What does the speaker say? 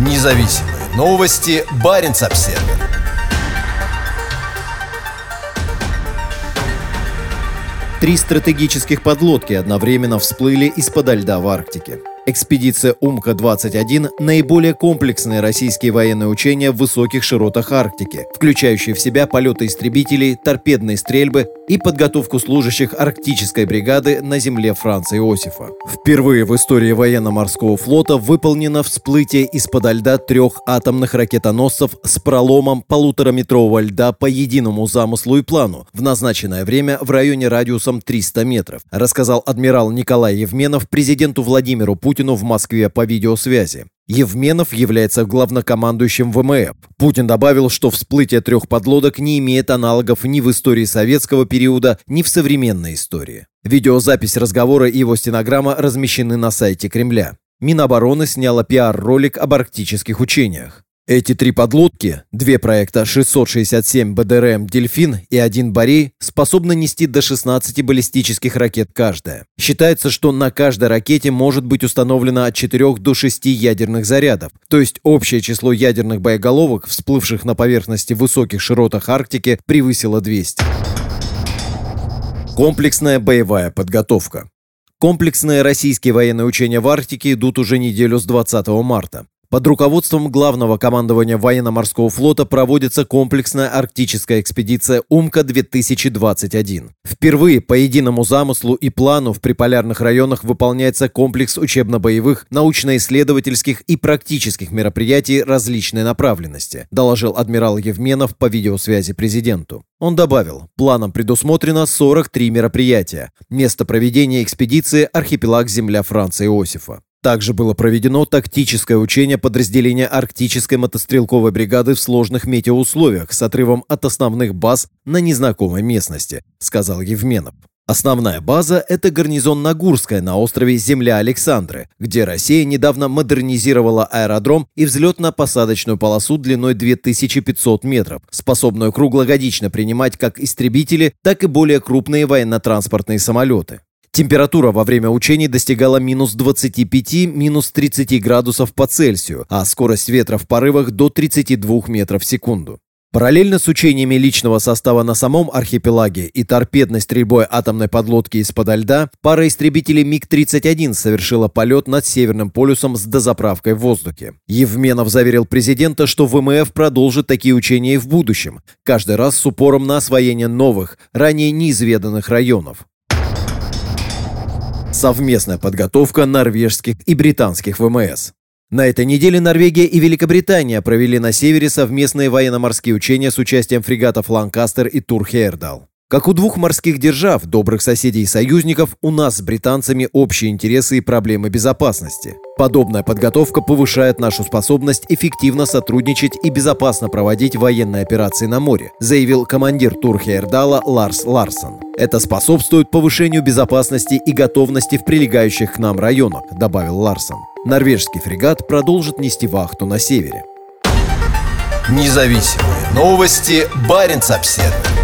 Независимые новости. Барин обсерва Три стратегических подлодки одновременно всплыли из-под льда в Арктике. Экспедиция «Умка-21» – наиболее комплексные российские военные учения в высоких широтах Арктики, включающие в себя полеты истребителей, торпедные стрельбы и подготовку служащих арктической бригады на земле Франца Иосифа. Впервые в истории военно-морского флота выполнено всплытие из-под льда трех атомных ракетоносцев с проломом полутораметрового льда по единому замыслу и плану в назначенное время в районе радиусом 300 метров, рассказал адмирал Николай Евменов президенту Владимиру Путину Путину в Москве по видеосвязи. Евменов является главнокомандующим ВМФ. Путин добавил, что всплытие трех подлодок не имеет аналогов ни в истории советского периода, ни в современной истории. Видеозапись разговора и его стенограмма размещены на сайте Кремля. Минобороны сняла пиар-ролик об арктических учениях. Эти три подлодки, две проекта 667 БДРМ «Дельфин» и один «Борей» способны нести до 16 баллистических ракет каждая. Считается, что на каждой ракете может быть установлено от 4 до 6 ядерных зарядов, то есть общее число ядерных боеголовок, всплывших на поверхности в высоких широтах Арктики, превысило 200. Комплексная боевая подготовка. Комплексные российские военные учения в Арктике идут уже неделю с 20 марта. Под руководством главного командования военно-морского флота проводится комплексная арктическая экспедиция «Умка-2021». Впервые по единому замыслу и плану в приполярных районах выполняется комплекс учебно-боевых, научно-исследовательских и практических мероприятий различной направленности, доложил адмирал Евменов по видеосвязи президенту. Он добавил, планом предусмотрено 43 мероприятия. Место проведения экспедиции – архипелаг Земля Франца Иосифа. Также было проведено тактическое учение подразделения арктической мотострелковой бригады в сложных метеоусловиях с отрывом от основных баз на незнакомой местности, сказал Евменов. Основная база – это гарнизон Нагурская на острове Земля Александры, где Россия недавно модернизировала аэродром и взлетно-посадочную полосу длиной 2500 метров, способную круглогодично принимать как истребители, так и более крупные военно-транспортные самолеты. Температура во время учений достигала минус 25, минус 30 градусов по Цельсию, а скорость ветра в порывах до 32 метров в секунду. Параллельно с учениями личного состава на самом архипелаге и торпедной стрельбой атомной подлодки из-под льда, пара истребителей МиГ-31 совершила полет над Северным полюсом с дозаправкой в воздухе. Евменов заверил президента, что ВМФ продолжит такие учения и в будущем, каждый раз с упором на освоение новых, ранее неизведанных районов. Совместная подготовка норвежских и британских ВМС. На этой неделе Норвегия и Великобритания провели на севере совместные военно-морские учения с участием фрегатов «Ланкастер» и «Турхейрдал». Как у двух морских держав, добрых соседей и союзников, у нас с британцами общие интересы и проблемы безопасности. Подобная подготовка повышает нашу способность эффективно сотрудничать и безопасно проводить военные операции на море, заявил командир Турхейрдала Ларс Ларсон. Это способствует повышению безопасности и готовности в прилегающих к нам районах, добавил Ларсон. Норвежский фрегат продолжит нести вахту на севере. Независимые новости. Барин обседный.